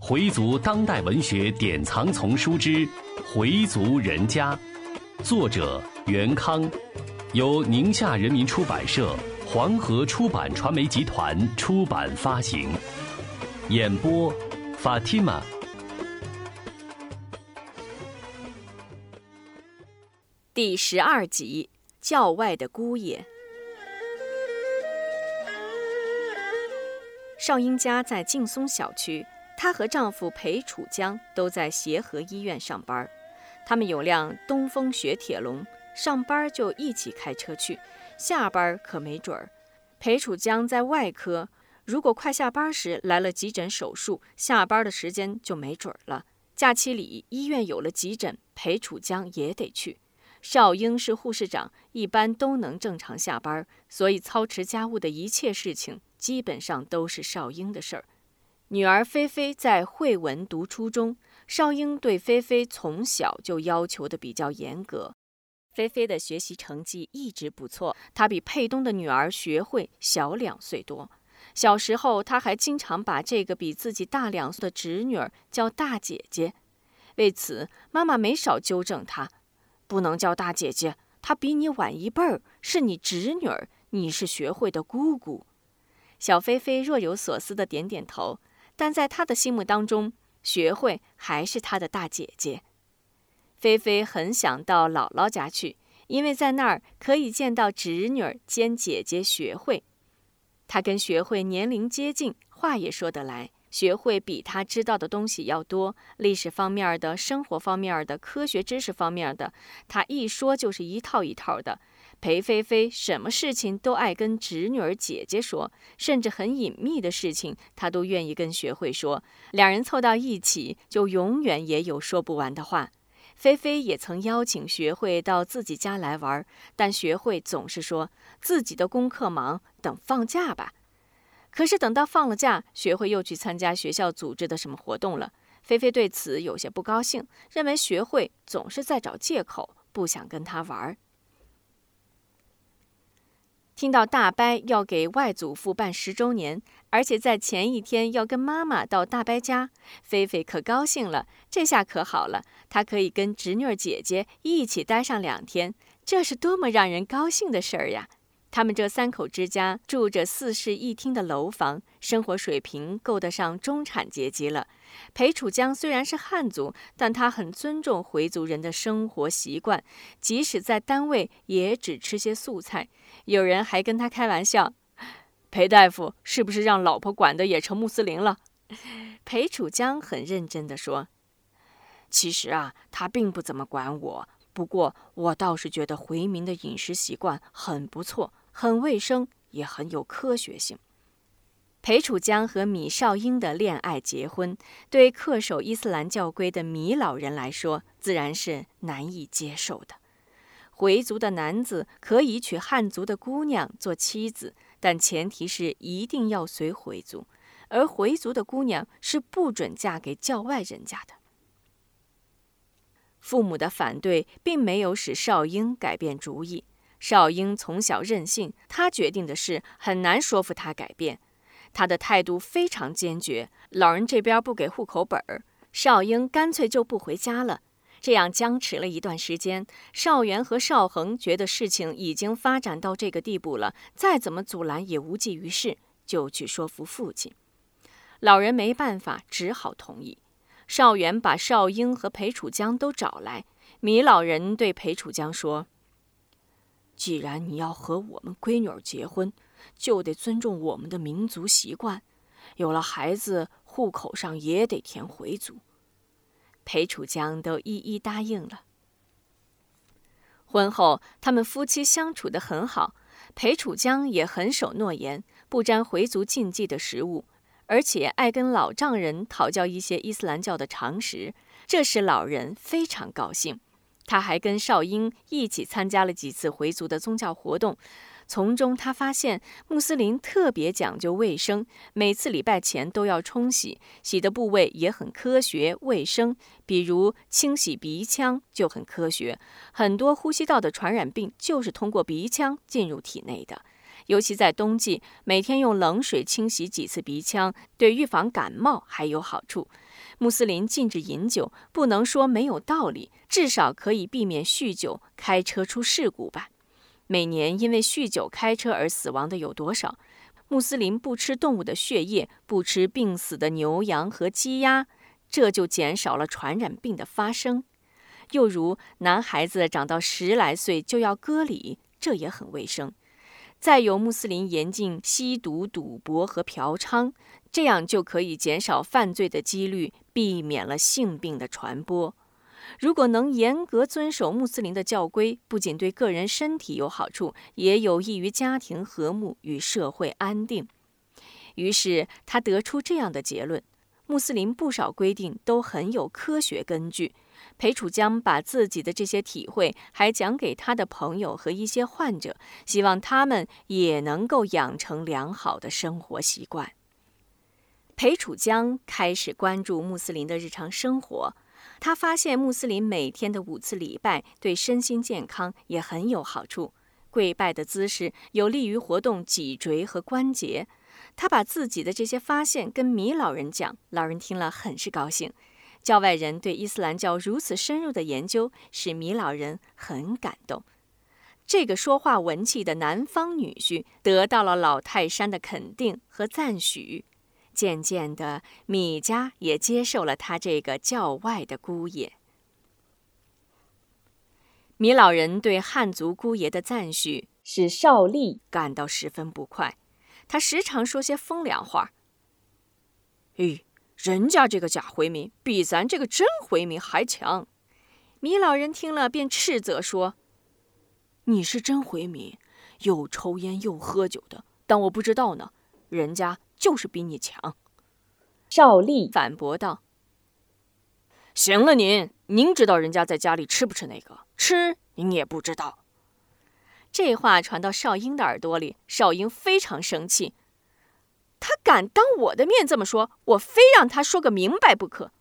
回族当代文学典藏丛书之《回族人家》，作者袁康，由宁夏人民出版社、黄河出版传媒集团出版发行。演播：Fatima。第十二集：教外的姑爷。邵英家在劲松小区。她和丈夫裴楚江都在协和医院上班，他们有辆东风雪铁龙，上班就一起开车去，下班可没准儿。裴楚江在外科，如果快下班时来了急诊手术，下班的时间就没准儿了。假期里医院有了急诊，裴楚江也得去。邵英是护士长，一般都能正常下班，所以操持家务的一切事情基本上都是少英的事儿。女儿菲菲在惠文读初中，少英对菲菲从小就要求的比较严格。菲菲的学习成绩一直不错，她比佩东的女儿学会小两岁多。小时候，她还经常把这个比自己大两岁的侄女儿叫大姐姐。为此，妈妈没少纠正她：“不能叫大姐姐，她比你晚一辈儿，是你侄女儿，你是学会的姑姑。”小菲菲若有所思地点点头。但在他的心目当中，学会还是他的大姐姐。菲菲很想到姥姥家去，因为在那儿可以见到侄女儿兼姐姐学会。她跟学会年龄接近，话也说得来。学会比她知道的东西要多，历史方面的、生活方面的、科学知识方面的，她一说就是一套一套的。裴菲菲什么事情都爱跟侄女儿姐姐说，甚至很隐秘的事情，她都愿意跟学会说。两人凑到一起，就永远也有说不完的话。菲菲也曾邀请学会到自己家来玩，但学会总是说自己的功课忙，等放假吧。可是等到放了假，学会又去参加学校组织的什么活动了。菲菲对此有些不高兴，认为学会总是在找借口，不想跟他玩。听到大伯要给外祖父办十周年，而且在前一天要跟妈妈到大伯家，菲菲可高兴了。这下可好了，她可以跟侄女儿姐姐一起待上两天，这是多么让人高兴的事儿呀！他们这三口之家住着四室一厅的楼房，生活水平够得上中产阶级了。裴楚江虽然是汉族，但他很尊重回族人的生活习惯，即使在单位也只吃些素菜。有人还跟他开玩笑：“裴大夫是不是让老婆管的也成穆斯林了？”裴楚江很认真地说：“其实啊，他并不怎么管我，不过我倒是觉得回民的饮食习惯很不错。”很卫生，也很有科学性。裴楚江和米少英的恋爱结婚，对恪守伊斯兰教规的米老人来说，自然是难以接受的。回族的男子可以娶汉族的姑娘做妻子，但前提是一定要随回族，而回族的姑娘是不准嫁给教外人家的。父母的反对并没有使少英改变主意。少英从小任性，他决定的事很难说服他改变。他的态度非常坚决。老人这边不给户口本儿，少英干脆就不回家了。这样僵持了一段时间，少元和少恒觉得事情已经发展到这个地步了，再怎么阻拦也无济于事，就去说服父亲。老人没办法，只好同意。少元把少英和裴楚江都找来。米老人对裴楚江说。既然你要和我们闺女儿结婚，就得尊重我们的民族习惯。有了孩子，户口上也得填回族。裴楚江都一一答应了。婚后，他们夫妻相处得很好。裴楚江也很守诺言，不沾回族禁忌的食物，而且爱跟老丈人讨教一些伊斯兰教的常识，这使老人非常高兴。他还跟少英一起参加了几次回族的宗教活动，从中他发现穆斯林特别讲究卫生，每次礼拜前都要冲洗，洗的部位也很科学卫生。比如清洗鼻腔就很科学，很多呼吸道的传染病就是通过鼻腔进入体内的。尤其在冬季，每天用冷水清洗几次鼻腔，对预防感冒还有好处。穆斯林禁止饮酒，不能说没有道理，至少可以避免酗酒开车出事故吧。每年因为酗酒开车而死亡的有多少？穆斯林不吃动物的血液，不吃病死的牛羊和鸡鸭，这就减少了传染病的发生。又如男孩子长到十来岁就要割礼，这也很卫生。再有穆斯林严禁吸毒、赌博和嫖娼，这样就可以减少犯罪的几率，避免了性病的传播。如果能严格遵守穆斯林的教规，不仅对个人身体有好处，也有益于家庭和睦与社会安定。于是他得出这样的结论：穆斯林不少规定都很有科学根据。裴楚江把自己的这些体会还讲给他的朋友和一些患者，希望他们也能够养成良好的生活习惯。裴楚江开始关注穆斯林的日常生活。他发现穆斯林每天的五次礼拜对身心健康也很有好处。跪拜的姿势有利于活动脊椎和关节。他把自己的这些发现跟米老人讲，老人听了很是高兴。教外人对伊斯兰教如此深入的研究，使米老人很感动。这个说话文气的南方女婿得到了老泰山的肯定和赞许。渐渐的，米家也接受了他这个教外的姑爷。米老人对汉族姑爷的赞许，使邵丽感到十分不快。他时常说些风凉话。咦，人家这个假回民比咱这个真回民还强。米老人听了，便斥责说：“你是真回民，又抽烟又喝酒的，当我不知道呢？人家。”就是比你强，赵丽反驳道：“行了，您，您知道人家在家里吃不吃那个？吃，您也不知道。”这话传到少英的耳朵里，少英非常生气，他敢当我的面这么说，我非让他说个明白不可。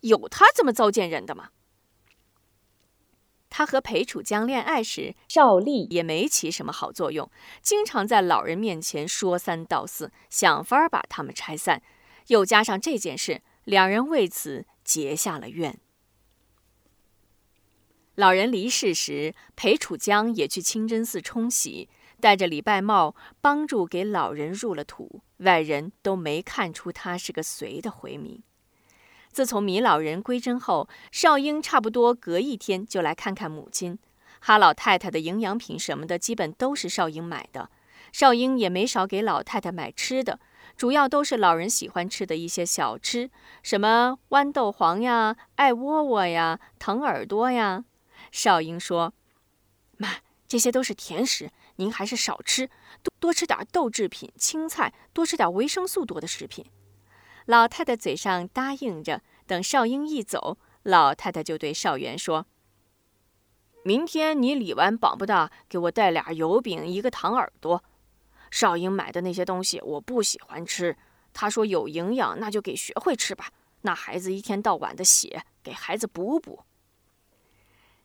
有他这么糟践人的吗？他和裴楚江恋爱时，邵丽也没起什么好作用，经常在老人面前说三道四，想法把他们拆散。又加上这件事，两人为此结下了怨。老人离世时，裴楚江也去清真寺冲洗，戴着礼拜帽，帮助给老人入了土。外人都没看出他是个随的回民。自从米老人归真后，少英差不多隔一天就来看看母亲。哈老太太的营养品什么的，基本都是少英买的。少英也没少给老太太买吃的，主要都是老人喜欢吃的一些小吃，什么豌豆黄呀、艾窝窝呀、疼耳朵呀。少英说：“妈，这些都是甜食，您还是少吃，多多吃点豆制品、青菜，多吃点维生素多的食品。”老太太嘴上答应着，等少英一走，老太太就对少元说：“明天你理完绑不大，给我带俩油饼，一个糖耳朵。少英买的那些东西我不喜欢吃，他说有营养，那就给学会吃吧。那孩子一天到晚的写，给孩子补补。”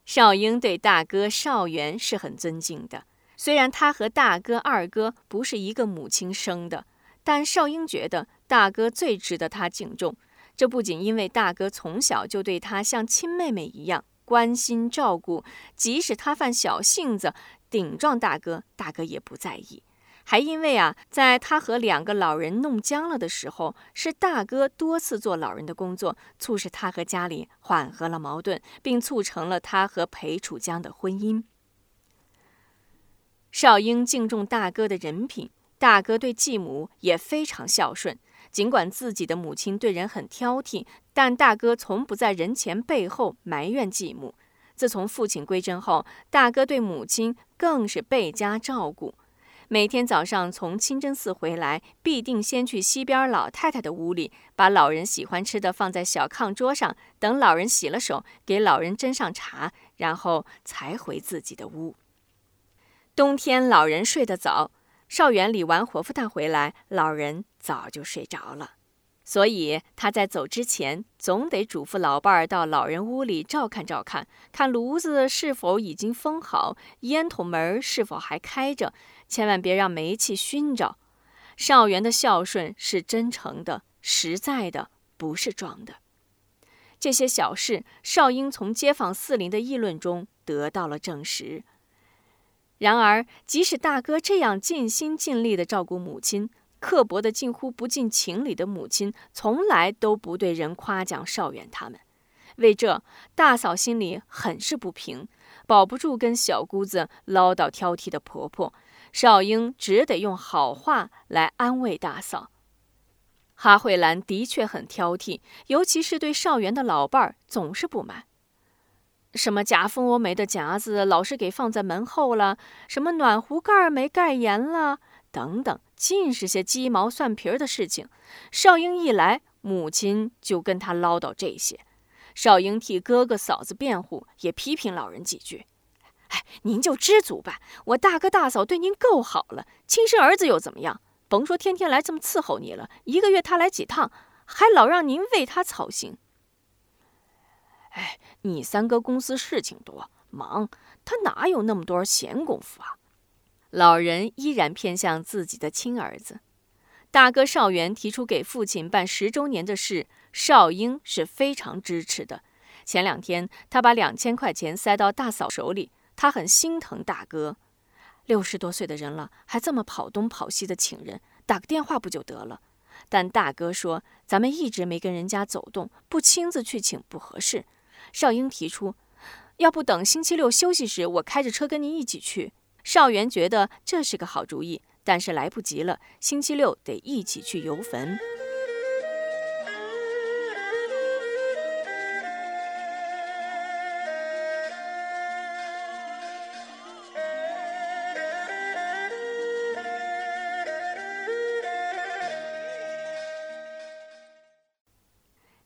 少英对大哥少元是很尊敬的，虽然他和大哥二哥不是一个母亲生的。但少英觉得大哥最值得他敬重，这不仅因为大哥从小就对他像亲妹妹一样关心照顾，即使他犯小性子顶撞大哥，大哥也不在意，还因为啊，在他和两个老人弄僵了的时候，是大哥多次做老人的工作，促使他和家里缓和了矛盾，并促成了他和裴楚江的婚姻。少英敬重大哥的人品。大哥对继母也非常孝顺，尽管自己的母亲对人很挑剔，但大哥从不在人前背后埋怨继母。自从父亲归真后，大哥对母亲更是倍加照顾。每天早上从清真寺回来，必定先去西边老太太的屋里，把老人喜欢吃的放在小炕桌上，等老人洗了手，给老人斟上茶，然后才回自己的屋。冬天老人睡得早。少元理完活佛堂回来，老人早就睡着了。所以他在走之前，总得嘱咐老伴儿到老人屋里照看照看，看炉子是否已经封好，烟筒门是否还开着，千万别让煤气熏着。少元的孝顺是真诚的、实在的，不是装的。这些小事，少英从街坊四邻的议论中得到了证实。然而，即使大哥这样尽心尽力地照顾母亲，刻薄的近乎不近情理的母亲，从来都不对人夸奖少远他们。为这，大嫂心里很是不平，保不住跟小姑子唠叨挑剔的婆婆。少英只得用好话来安慰大嫂。哈慧兰的确很挑剔，尤其是对少元的老伴儿，总是不满。什么假蜂窝煤的夹子老是给放在门后了，什么暖壶盖没盖严了，等等。尽是些鸡毛蒜皮儿的事情，少英一来，母亲就跟他唠叨这些。少英替哥哥嫂子辩护，也批评老人几句。哎，您就知足吧，我大哥大嫂对您够好了，亲生儿子又怎么样？甭说天天来这么伺候你了，一个月他来几趟，还老让您为他操心。哎，你三哥公司事情多，忙，他哪有那么多闲工夫啊？老人依然偏向自己的亲儿子，大哥少元提出给父亲办十周年的事，少英是非常支持的。前两天，他把两千块钱塞到大嫂手里，他很心疼大哥。六十多岁的人了，还这么跑东跑西的请人，打个电话不就得了？但大哥说，咱们一直没跟人家走动，不亲自去请不合适。少英提出，要不等星期六休息时，我开着车跟您一起去。少元觉得这是个好主意，但是来不及了。星期六得一起去游坟。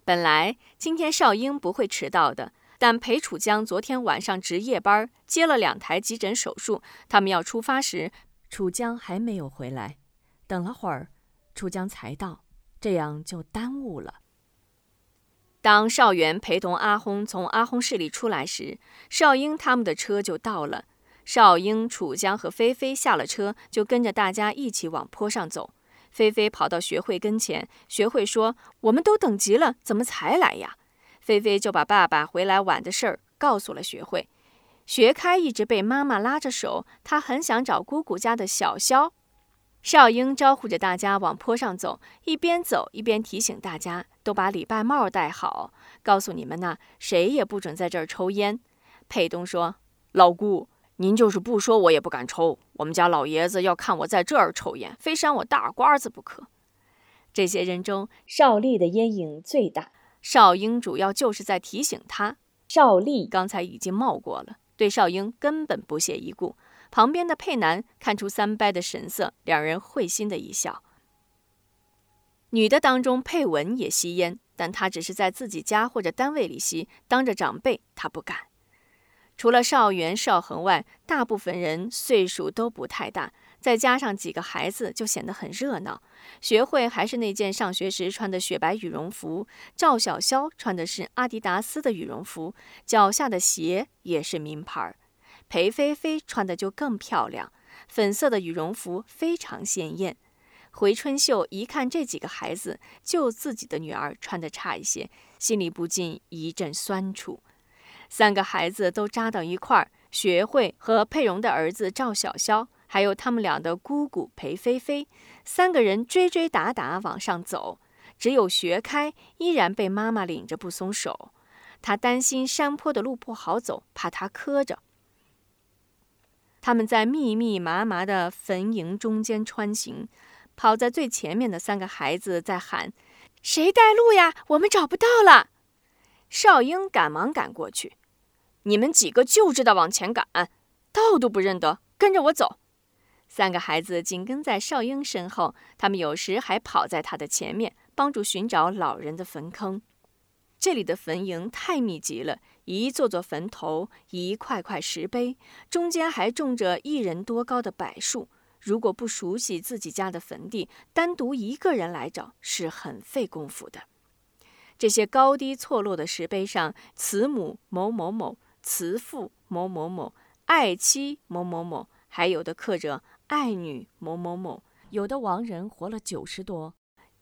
本来今天少英不会迟到的。但裴楚江昨天晚上值夜班，接了两台急诊手术。他们要出发时，楚江还没有回来。等了会儿，楚江才到，这样就耽误了。当少元陪同阿轰从阿轰室里出来时，少英他们的车就到了。少英、楚江和菲菲下了车，就跟着大家一起往坡上走。菲菲跑到学会跟前，学会说：“我们都等急了，怎么才来呀？”菲菲就把爸爸回来晚的事儿告诉了学会。学开一直被妈妈拉着手，他很想找姑姑家的小肖。少英招呼着大家往坡上走，一边走一边提醒大家都把礼拜帽戴好，告诉你们呐，谁也不准在这儿抽烟。佩东说：“老姑，您就是不说我也不敢抽。我们家老爷子要看我在这儿抽烟，非扇我大瓜子不可。”这些人中，邵丽的烟瘾最大。少英主要就是在提醒他，邵丽刚才已经冒过了，对少英根本不屑一顾。旁边的佩南看出三伯的神色，两人会心的一笑。女的当中，佩文也吸烟，但她只是在自己家或者单位里吸，当着长辈她不敢。除了少元、少恒外，大部分人岁数都不太大。再加上几个孩子，就显得很热闹。学会还是那件上学时穿的雪白羽绒服，赵小潇穿的是阿迪达斯的羽绒服，脚下的鞋也是名牌。裴菲菲穿的就更漂亮，粉色的羽绒服非常鲜艳。回春秀一看这几个孩子，就自己的女儿穿的差一些，心里不禁一阵酸楚。三个孩子都扎到一块儿，学会和佩蓉的儿子赵小潇。还有他们俩的姑姑裴菲菲，三个人追追打打往上走，只有学开依然被妈妈领着不松手。他担心山坡的路不好走，怕他磕着。他们在密密麻麻的坟茔中间穿行，跑在最前面的三个孩子在喊：“谁带路呀？我们找不到了！”少英赶忙赶过去：“你们几个就知道往前赶，道都不认得，跟着我走。”三个孩子紧跟在少英身后，他们有时还跑在他的前面，帮助寻找老人的坟坑。这里的坟茔太密集了，一座座坟头，一块块石碑，中间还种着一人多高的柏树，如果不熟悉自己家的坟地，单独一个人来找是很费功夫的。这些高低错落的石碑上，慈母某某某，慈父某某某，爱妻某某某，还有的刻着爱女某某某。有的亡人活了九十多，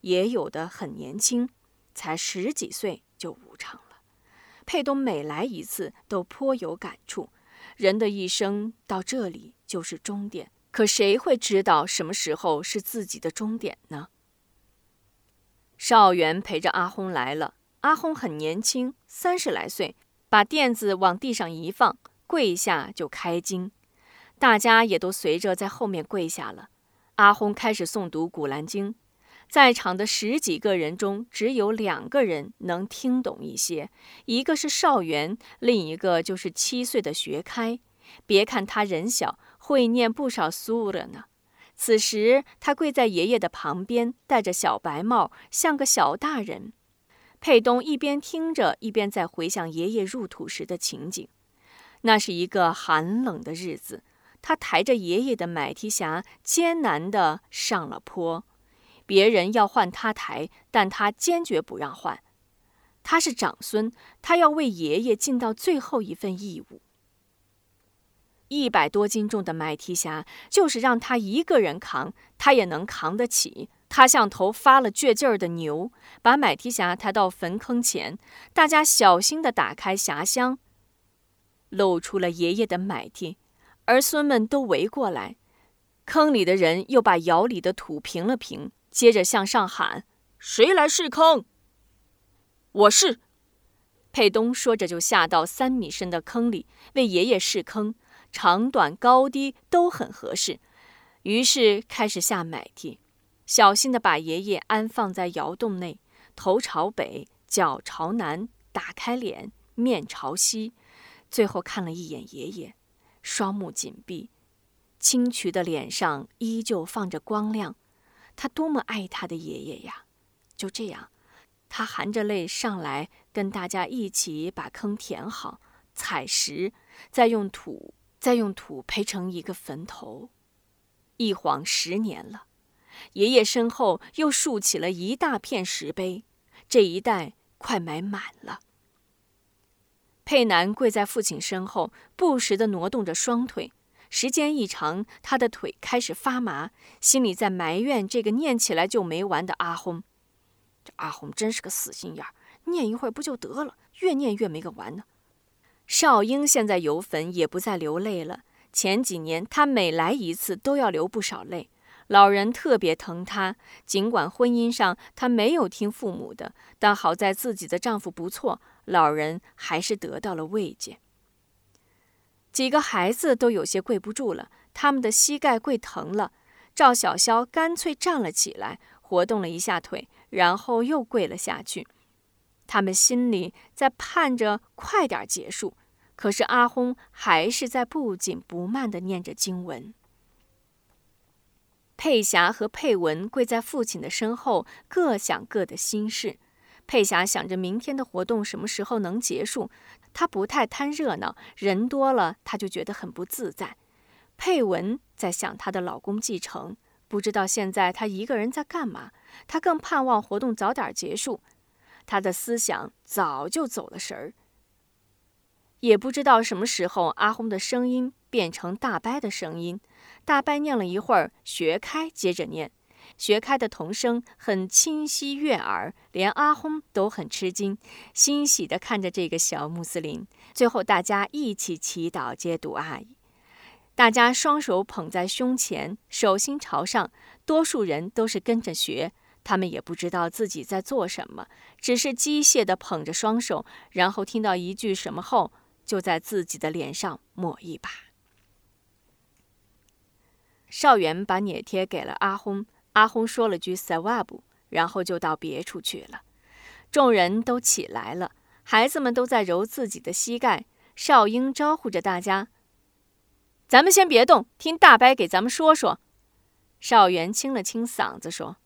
也有的很年轻，才十几岁就无常了。佩东每来一次，都颇有感触。人的一生到这里就是终点，可谁会知道什么时候是自己的终点呢？邵元陪着阿轰来了。阿轰很年轻，三十来岁，把垫子往地上一放，跪下就开经。大家也都随着在后面跪下了。阿訇开始诵读《古兰经》，在场的十几个人中，只有两个人能听懂一些，一个是邵元，另一个就是七岁的学开。别看他人小，会念不少苏了呢。此时，他跪在爷爷的旁边，戴着小白帽，像个小大人。佩东一边听着，一边在回想爷爷入土时的情景。那是一个寒冷的日子，他抬着爷爷的买提匣，艰难地上了坡。别人要换他抬，但他坚决不让换。他是长孙，他要为爷爷尽到最后一份义务。一百多斤重的买提匣，就是让他一个人扛，他也能扛得起。他像头发了倔劲儿的牛，把买提匣抬到坟坑前，大家小心地打开匣箱，露出了爷爷的买提，儿孙们都围过来。坑里的人又把窑里的土平了平，接着向上喊：“谁来试坑？”我是。佩东说着就下到三米深的坑里，为爷爷试坑。长短高低都很合适，于是开始下买提，小心地把爷爷安放在窑洞内，头朝北，脚朝南，打开脸，面朝西，最后看了一眼爷爷，双目紧闭，清渠的脸上依旧放着光亮。他多么爱他的爷爷呀！就这样，他含着泪上来，跟大家一起把坑填好，采石，再用土。再用土培成一个坟头，一晃十年了，爷爷身后又竖起了一大片石碑，这一带快埋满了。佩南跪在父亲身后，不时地挪动着双腿，时间一长，他的腿开始发麻，心里在埋怨这个念起来就没完的阿轰。这阿轰真是个死心眼儿，念一会儿不就得了，越念越没个完呢。少英现在游坟也不再流泪了。前几年他每来一次都要流不少泪，老人特别疼她。尽管婚姻上她没有听父母的，但好在自己的丈夫不错，老人还是得到了慰藉。几个孩子都有些跪不住了，他们的膝盖跪疼了。赵小潇干脆站了起来，活动了一下腿，然后又跪了下去。他们心里在盼着快点结束，可是阿轰还是在不紧不慢地念着经文。佩霞和佩文跪在父亲的身后，各想各的心事。佩霞想着明天的活动什么时候能结束，她不太贪热闹，人多了她就觉得很不自在。佩文在想她的老公继承，不知道现在她一个人在干嘛，她更盼望活动早点结束。她的思想早就走了神儿，也不知道什么时候，阿轰的声音变成大伯的声音。大伯念了一会儿，学开接着念，学开的童声很清晰悦耳，连阿轰都很吃惊，欣喜地看着这个小穆斯林。最后，大家一起祈祷接读阿姨，大家双手捧在胸前，手心朝上，多数人都是跟着学。他们也不知道自己在做什么，只是机械地捧着双手，然后听到一句什么后，就在自己的脸上抹一把。少元把捻贴给了阿轰，阿轰说了句 “sawab”，然后就到别处去了。众人都起来了，孩子们都在揉自己的膝盖。少英招呼着大家：“咱们先别动，听大伯给咱们说说。”少元清了清嗓子说。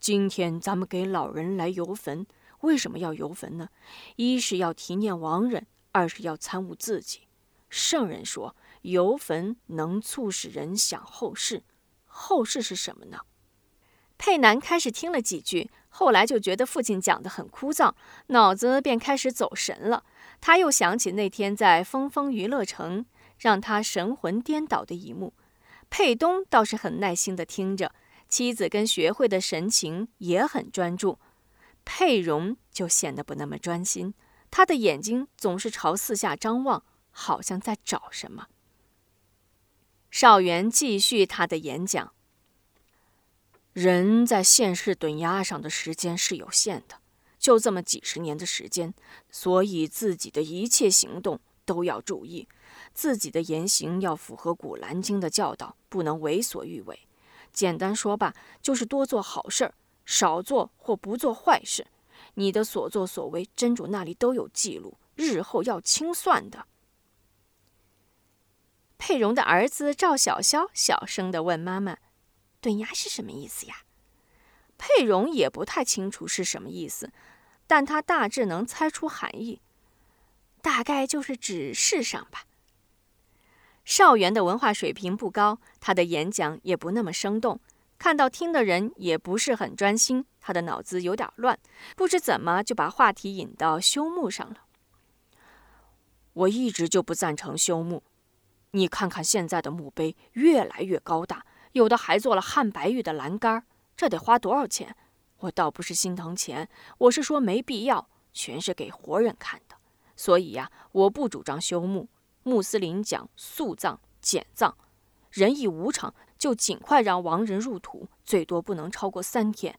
今天咱们给老人来游坟，为什么要游坟呢？一是要提念亡人，二是要参悟自己。圣人说，游坟能促使人想后事，后事是什么呢？佩南开始听了几句，后来就觉得父亲讲得很枯燥，脑子便开始走神了。他又想起那天在峰峰娱乐城让他神魂颠倒的一幕。佩东倒是很耐心地听着，妻子跟学会的神情也很专注。佩蓉就显得不那么专心，他的眼睛总是朝四下张望，好像在找什么。少元继续他的演讲。人在现世蹲压上的时间是有限的，就这么几十年的时间，所以自己的一切行动都要注意，自己的言行要符合《古兰经》的教导，不能为所欲为。简单说吧，就是多做好事儿，少做或不做坏事。你的所作所为，真主那里都有记录，日后要清算的。佩蓉的儿子赵小潇小声地问妈妈。顿压是什么意思呀？佩蓉也不太清楚是什么意思，但他大致能猜出含义，大概就是指世上吧。少元的文化水平不高，他的演讲也不那么生动，看到听的人也不是很专心，他的脑子有点乱，不知怎么就把话题引到修墓上了。我一直就不赞成修墓，你看看现在的墓碑越来越高大。有的还做了汉白玉的栏杆，这得花多少钱？我倒不是心疼钱，我是说没必要，全是给活人看的。所以呀，我不主张修墓。穆斯林讲速葬、简葬，人已无常，就尽快让亡人入土，最多不能超过三天。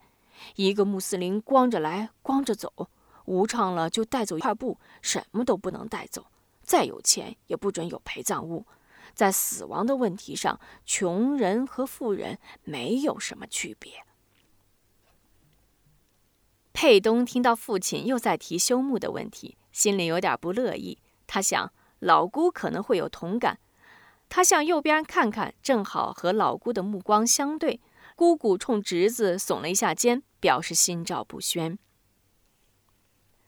一个穆斯林光着来光着走，无常了就带走一块布，什么都不能带走。再有钱也不准有陪葬物。在死亡的问题上，穷人和富人没有什么区别。佩东听到父亲又在提修墓的问题，心里有点不乐意。他想，老姑可能会有同感。他向右边看看，正好和老姑的目光相对。姑姑冲侄子耸了一下肩，表示心照不宣。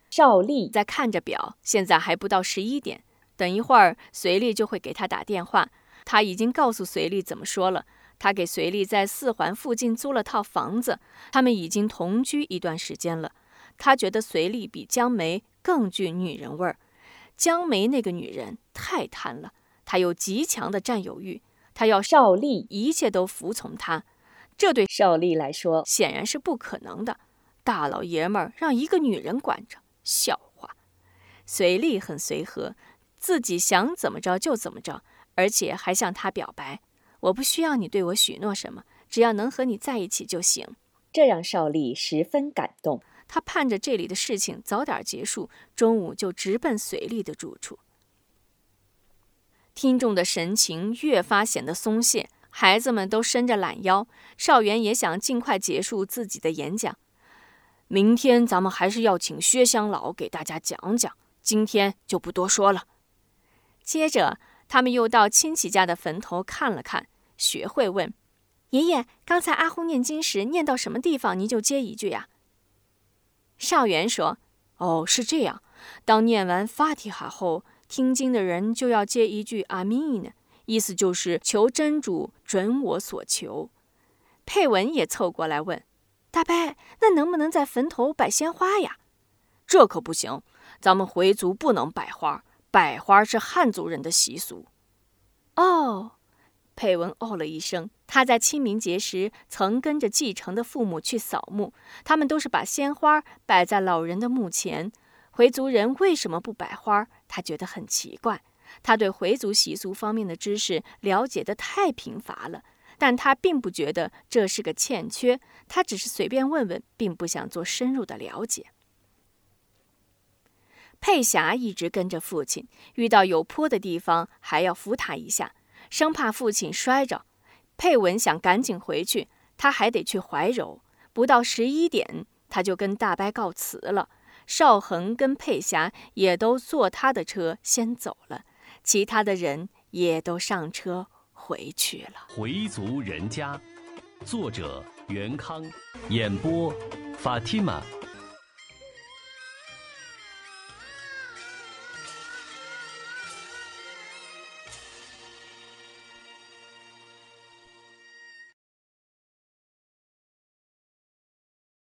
赵丽在看着表，现在还不到十一点。等一会儿，随丽就会给他打电话。他已经告诉随丽怎么说了。他给随丽在四环附近租了套房子，他们已经同居一段时间了。他觉得随丽比江梅更具女人味儿。江梅那个女人太贪了，他有极强的占有欲，他要邵丽一切都服从他。这对邵丽来说显然是不可能的。大老爷们儿让一个女人管着，笑话。随丽很随和。自己想怎么着就怎么着，而且还向他表白：“我不需要你对我许诺什么，只要能和你在一起就行。”这让邵丽十分感动。他盼着这里的事情早点结束，中午就直奔随丽的住处。听众的神情越发显得松懈，孩子们都伸着懒腰。邵元也想尽快结束自己的演讲。明天咱们还是要请薛香老给大家讲讲，今天就不多说了。接着，他们又到亲戚家的坟头看了看。学会问：“爷爷，刚才阿呼念经时念到什么地方，您就接一句呀？”少元说：“哦，是这样。当念完法提哈后，听经的人就要接一句阿弥呢，意思就是求真主准我所求。”佩文也凑过来问：“大伯，那能不能在坟头摆鲜花呀？”“这可不行，咱们回族不能摆花。”摆花是汉族人的习俗。哦，佩文哦了一声。他在清明节时曾跟着继承的父母去扫墓，他们都是把鲜花摆在老人的墓前。回族人为什么不摆花？他觉得很奇怪。他对回族习俗方面的知识了解的太贫乏了，但他并不觉得这是个欠缺。他只是随便问问，并不想做深入的了解。佩霞一直跟着父亲，遇到有坡的地方还要扶他一下，生怕父亲摔着。佩文想赶紧回去，他还得去怀柔。不到十一点，他就跟大伯告辞了。邵恒跟佩霞也都坐他的车先走了，其他的人也都上车回去了。回族人家，作者袁康，演播：Fatima。